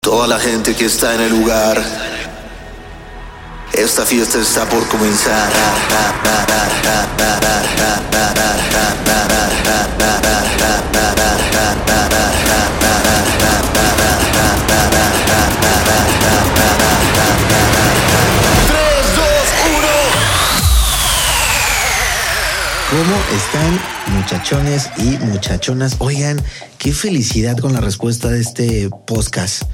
Toda la gente que está en el lugar. Esta fiesta está por comenzar. ¿Cómo están muchachones y muchachonas? Oigan, qué felicidad con la respuesta de este podcast.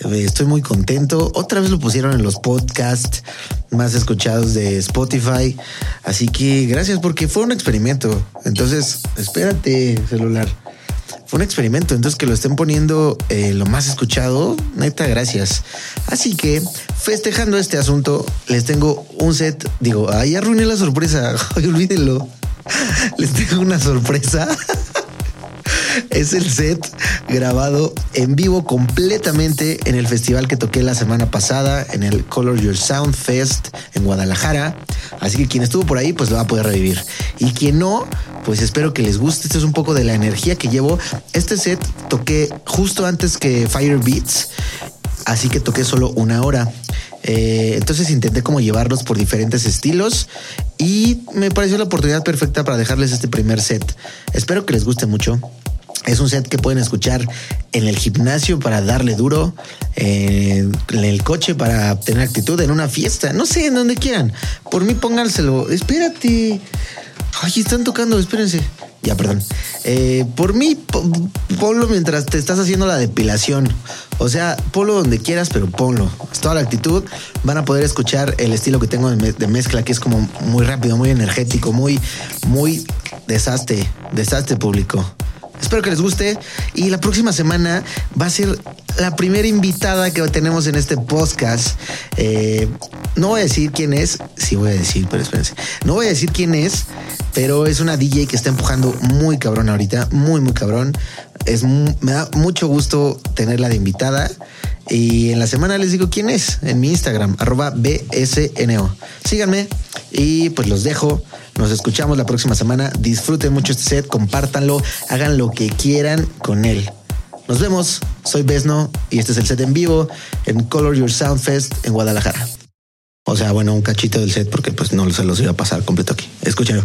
Eh, Estoy muy contento. Otra vez lo pusieron en los podcasts más escuchados de Spotify. Así que gracias porque fue un experimento. Entonces, espérate, celular. Fue un experimento, entonces que lo estén poniendo eh, lo más escuchado, neta, gracias. Así que, festejando este asunto, les tengo un set. Digo, ahí arruiné la sorpresa. Olvídenlo. Les tengo una sorpresa. Es el set grabado en vivo completamente en el festival que toqué la semana pasada, en el Color Your Sound Fest en Guadalajara. Así que quien estuvo por ahí, pues lo va a poder revivir. Y quien no, pues espero que les guste. Esto es un poco de la energía que llevo. Este set toqué justo antes que Fire Beats, así que toqué solo una hora. Eh, entonces intenté como llevarlos por diferentes estilos y me pareció la oportunidad perfecta para dejarles este primer set. Espero que les guste mucho. Es un set que pueden escuchar en el gimnasio para darle duro, eh, en el coche para tener actitud, en una fiesta, no sé, en donde quieran. Por mí pónganselo. Espérate. Ay, están tocando, espérense. Ya, perdón. Eh, por mí, po- ponlo mientras te estás haciendo la depilación. O sea, ponlo donde quieras, pero ponlo. Es toda la actitud. Van a poder escuchar el estilo que tengo de mezcla, que es como muy rápido, muy energético, muy, muy desastre, desastre público. Espero que les guste. Y la próxima semana va a ser la primera invitada que tenemos en este podcast. Eh, no voy a decir quién es. Sí voy a decir, pero espérense. No voy a decir quién es, pero es una DJ que está empujando muy cabrón ahorita. Muy, muy cabrón. Es, me da mucho gusto tenerla de invitada. Y en la semana les digo quién es en mi Instagram, arroba BSNO. Síganme y pues los dejo. Nos escuchamos la próxima semana. Disfruten mucho este set, compártanlo, hagan lo que quieran con él. Nos vemos. Soy Besno y este es el set en vivo en Color Your Sound Fest en Guadalajara. O sea, bueno, un cachito del set porque pues no se los iba a pasar completo aquí. Escúchenlo.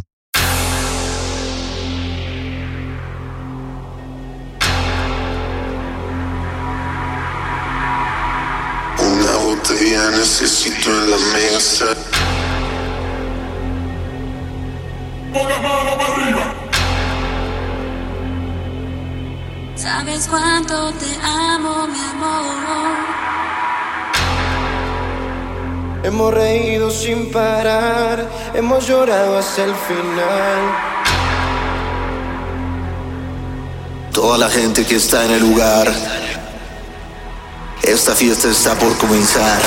Sabes cuánto te amo, mi amor. Hemos reído sin parar, hemos llorado hasta el final. Toda la gente que está en el lugar. Esta fiesta está por comenzar.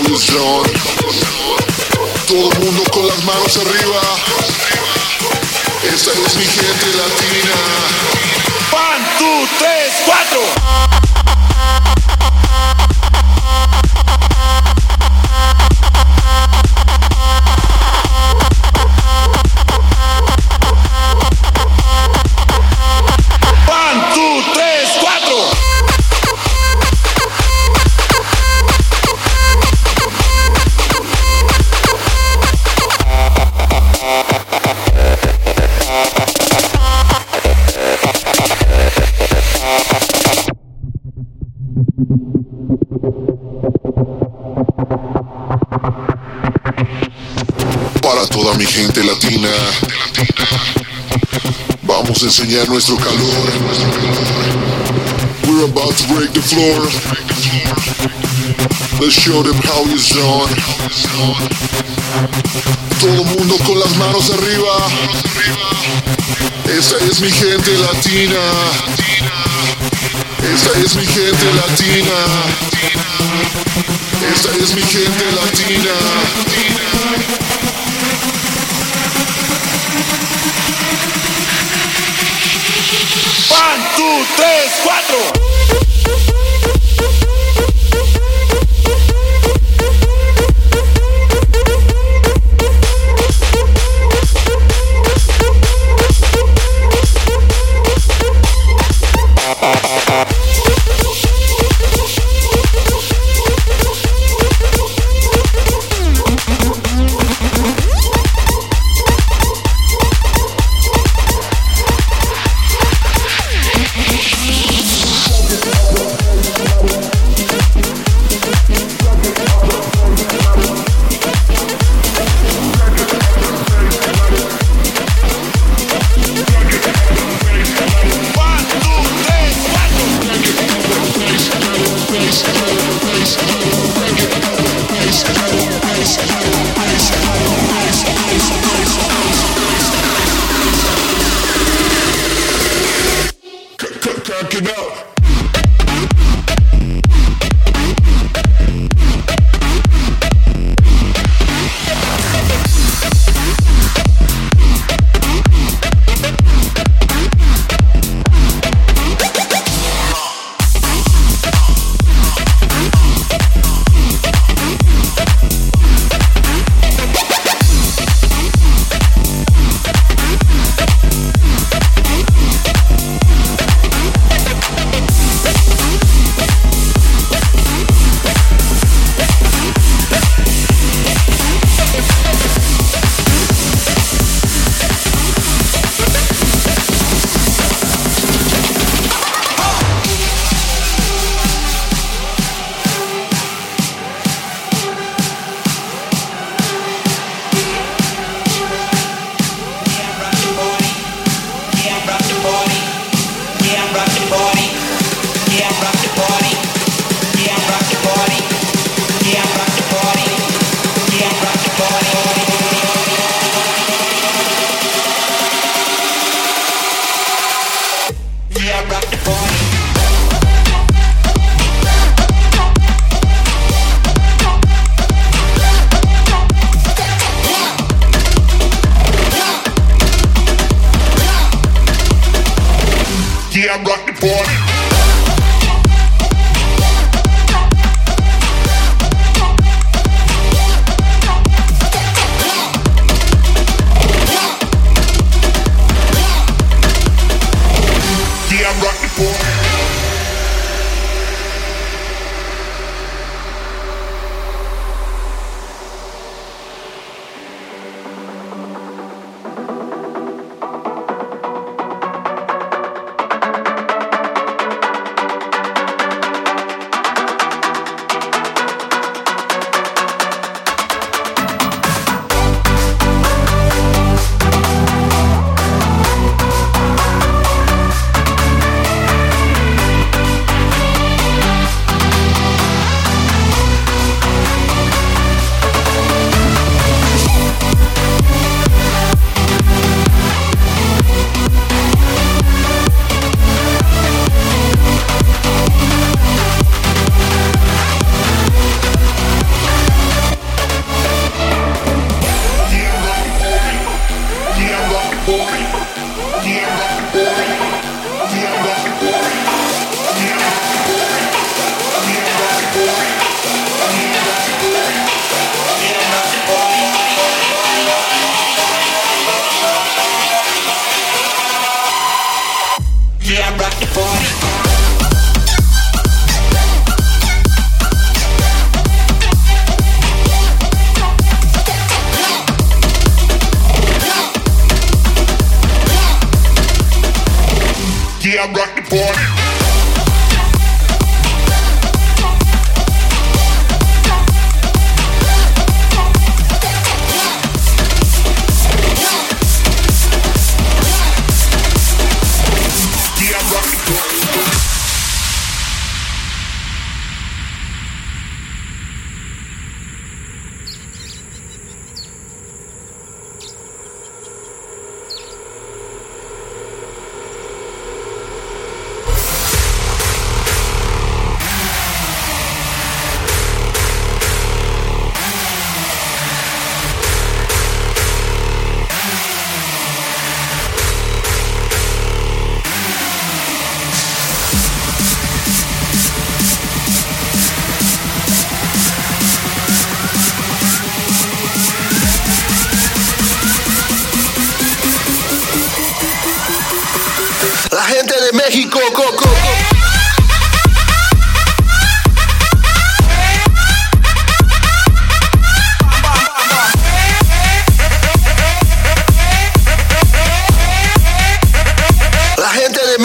Done. Todo el mundo con las manos arriba. Esta es mi gente latina. One, two, tres, cuatro. Mi gente latina, vamos a enseñar nuestro calor. We're about to break the floor. Let's show them how it's done. Todo mundo con las manos arriba. Esa es mi gente latina. Esa es mi gente latina. Esa es mi gente latina. One, two, tres, cuatro.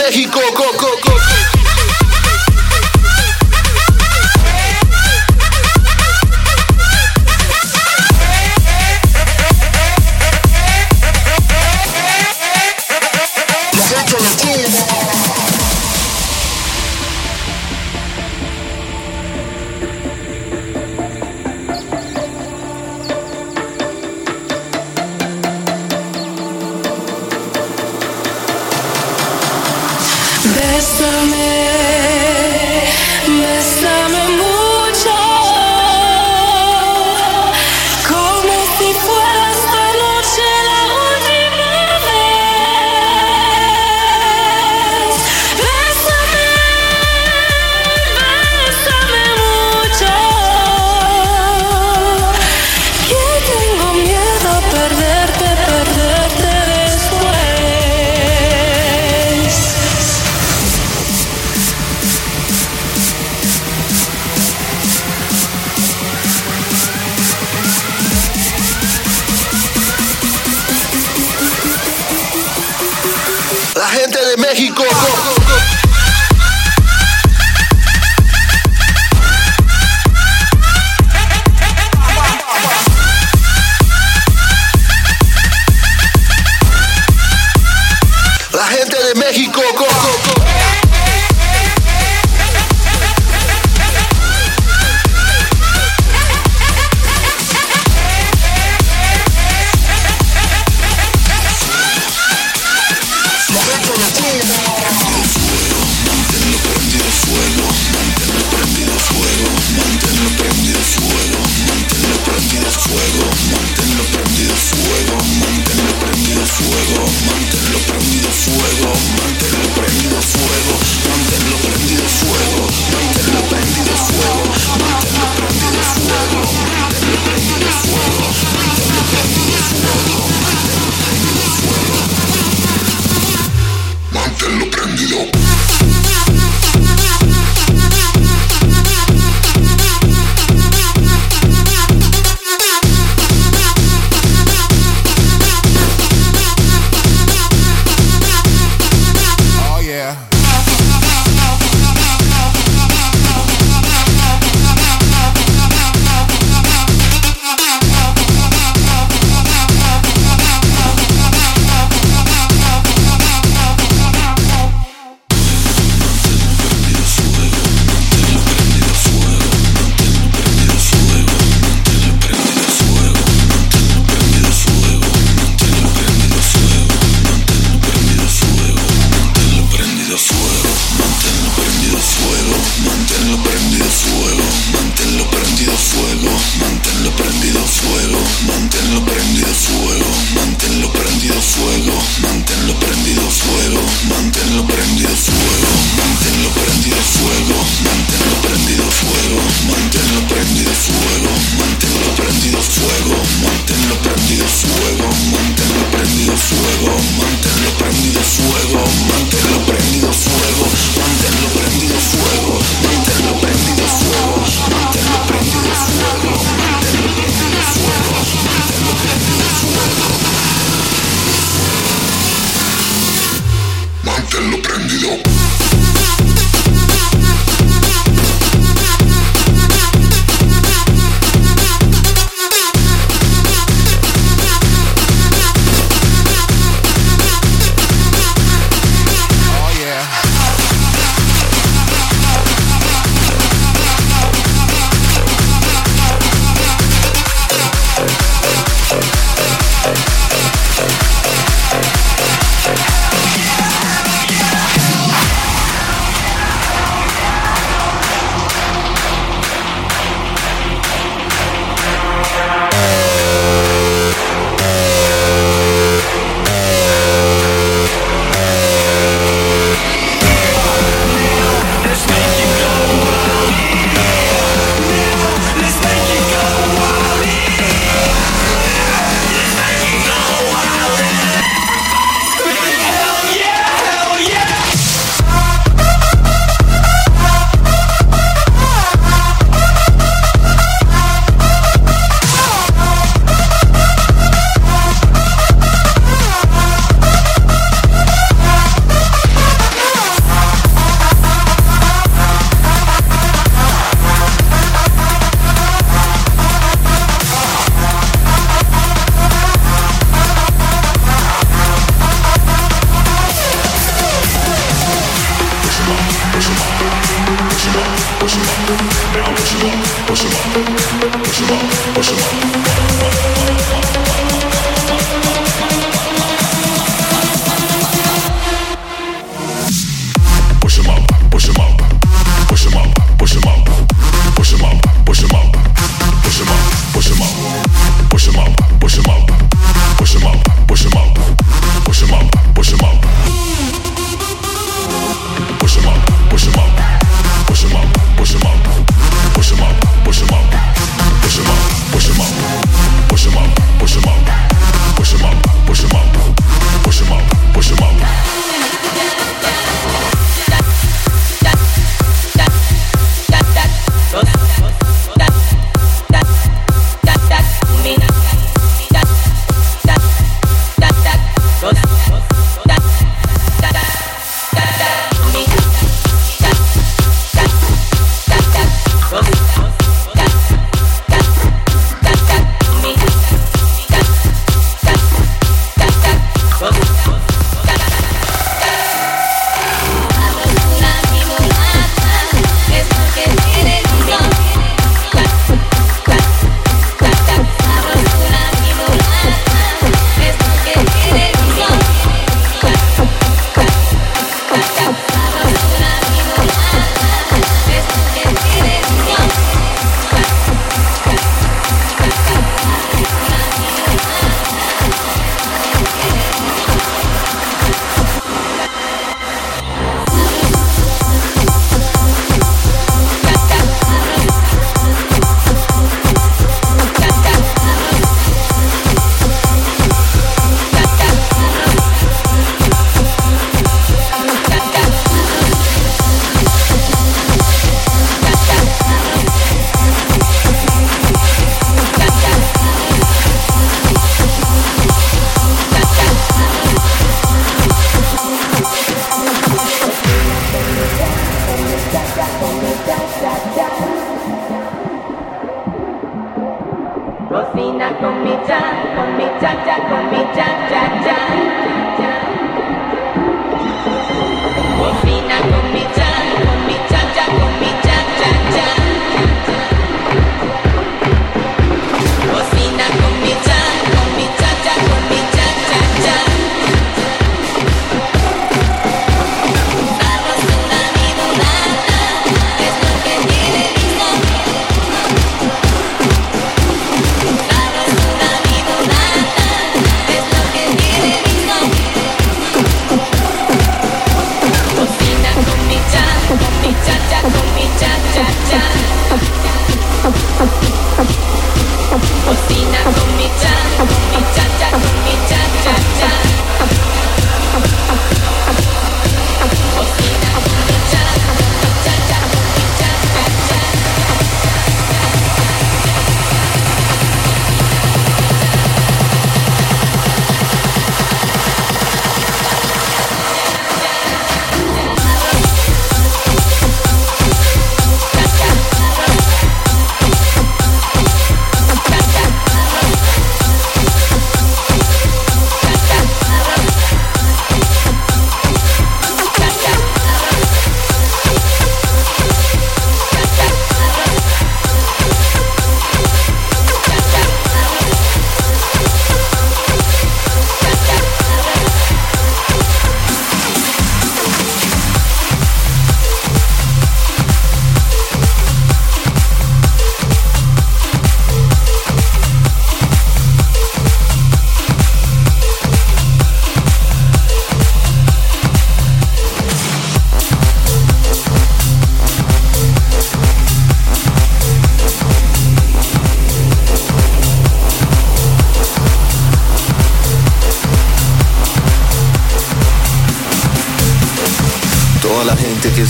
México, coco. La gente de México, prendido.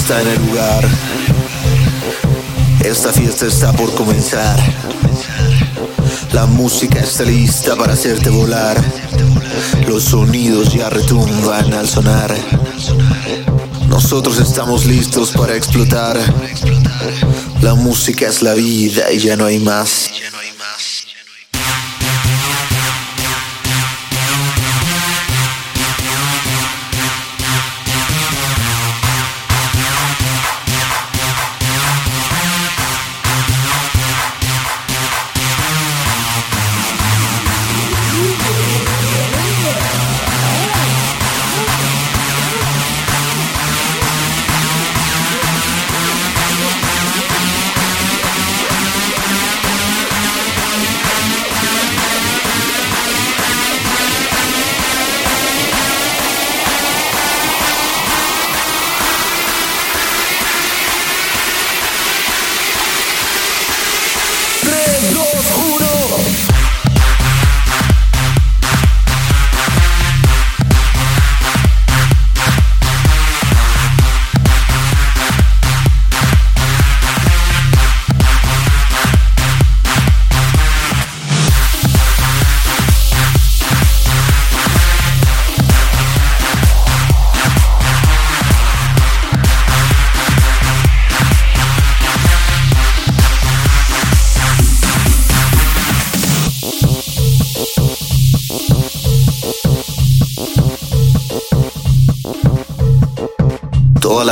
Está en el lugar. Esta fiesta está por comenzar. La música está lista para hacerte volar. Los sonidos ya retumban al sonar. Nosotros estamos listos para explotar. La música es la vida y ya no hay más.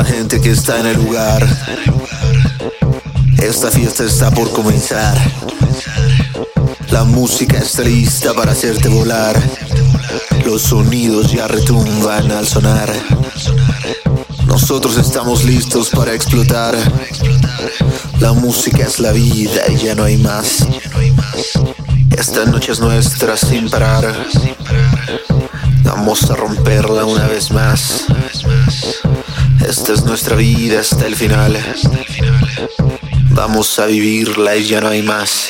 Gente que está en el lugar. Esta fiesta está por comenzar. La música está lista para hacerte volar. Los sonidos ya retumban al sonar. Nosotros estamos listos para explotar. La música es la vida y ya no hay más. Esta noche es nuestra sin parar. Vamos a romperla una vez más. Esta es nuestra vida hasta el final. Vamos a vivirla y ya no hay más.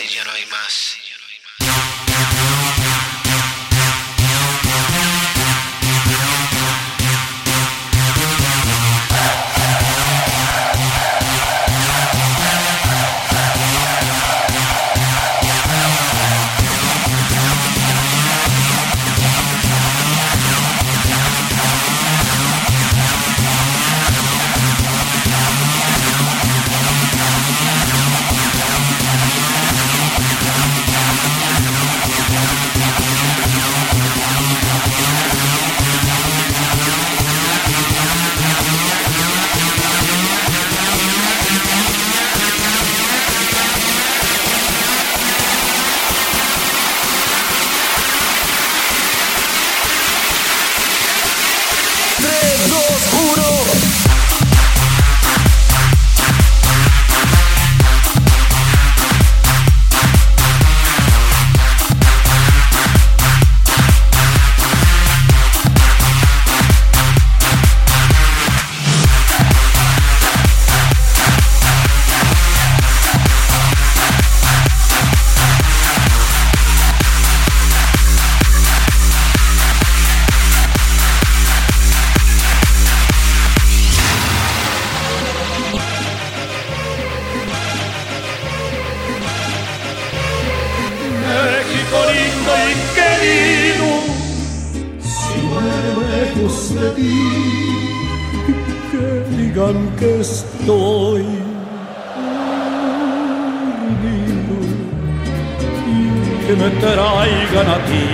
Lejos de ti, que digan que estoy dormido y que me traigan a ti,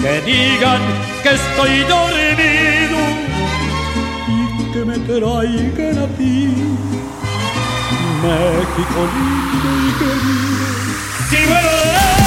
que digan que estoy dormido y que me traigan a ti. México lindo y querido. Si un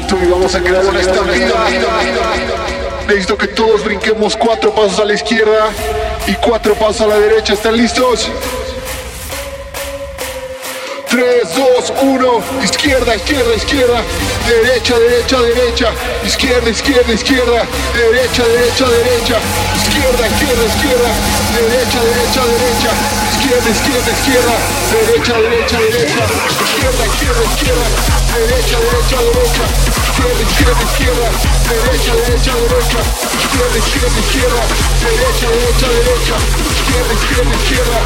momento y vamos a crear una estampida. Necesito que todos brinquemos cuatro pasos a la izquierda y cuatro pasos a la derecha. ¿Están listos? 3, 2, 1, izquierda, izquierda, izquierda, derecha, derecha, derecha, izquierda, izquierda, izquierda, derecha, derecha, derecha, izquierda, izquierda, izquierda, derecha, derecha, derecha, izquierda, izquierda, izquierda, derecha, derecha, derecha, izquierda, izquierda, izquierda, derecha, derecha, derecha, izquierda, izquierda, izquierda, derecha, derecha, derecha, izquierda, izquierda, izquierda, derecha, derecha, derecha, izquierda, izquierda, izquierda.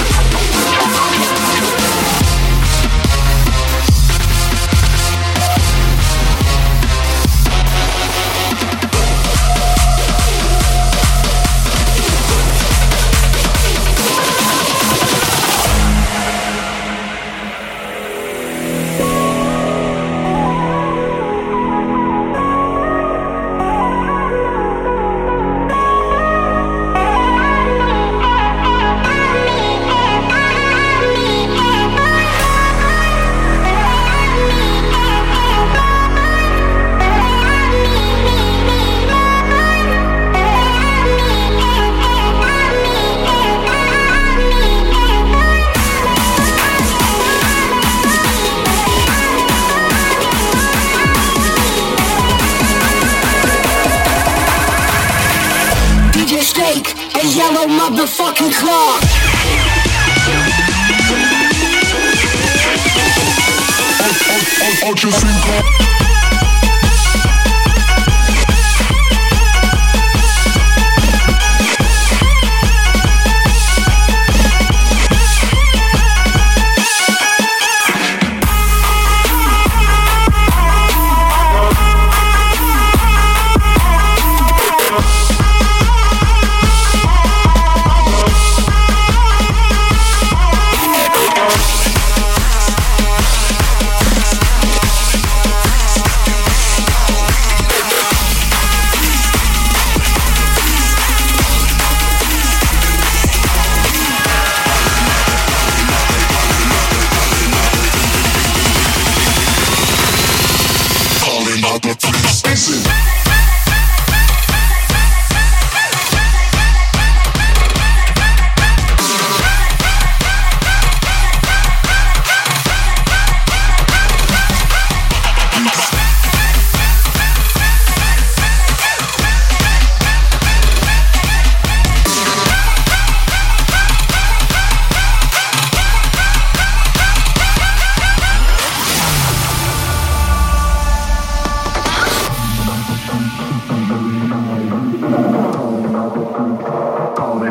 Calling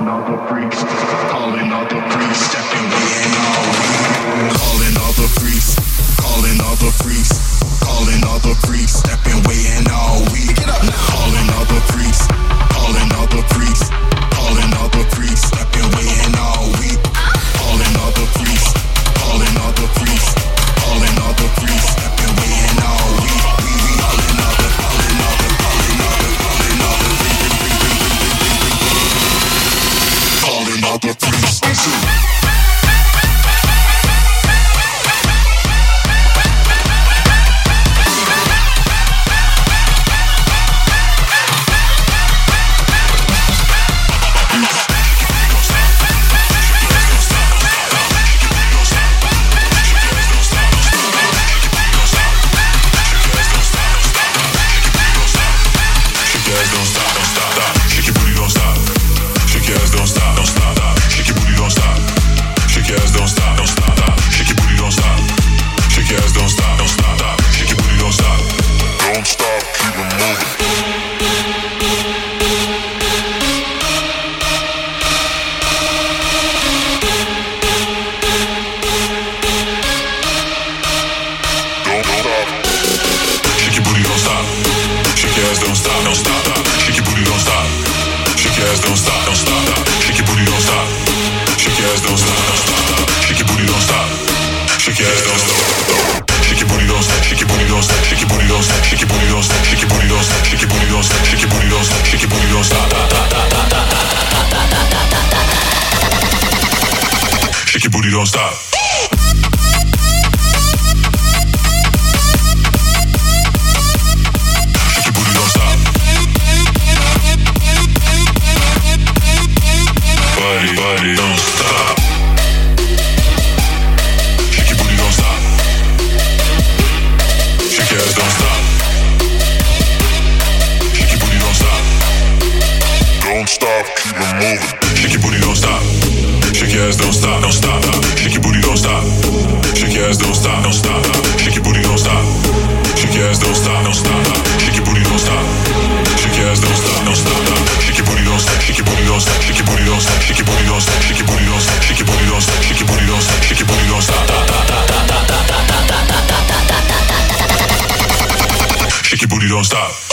all the freaks, calling all the freaks, stepping off, keep it moving. Shake your booty, don't stop. Shake your ass, don't stop, don't stop. Shake your booty, don't stop. Shake your ass, don't stop, don't stop. Shake your booty, don't stop. Shake your ass, don't stop, don't stop. Shake your booty, don't stop. Shake your ass, don't stop, don't stop. Shake your booty, don't stop. Shake your booty, don't stop. Shake your booty, don't stop. Shake your booty, don't stop. Shake your booty, don't stop. Shake your booty, don't stop. Shake your booty, don't stop. Shake your booty, don't stop. Shake your booty, don't stop.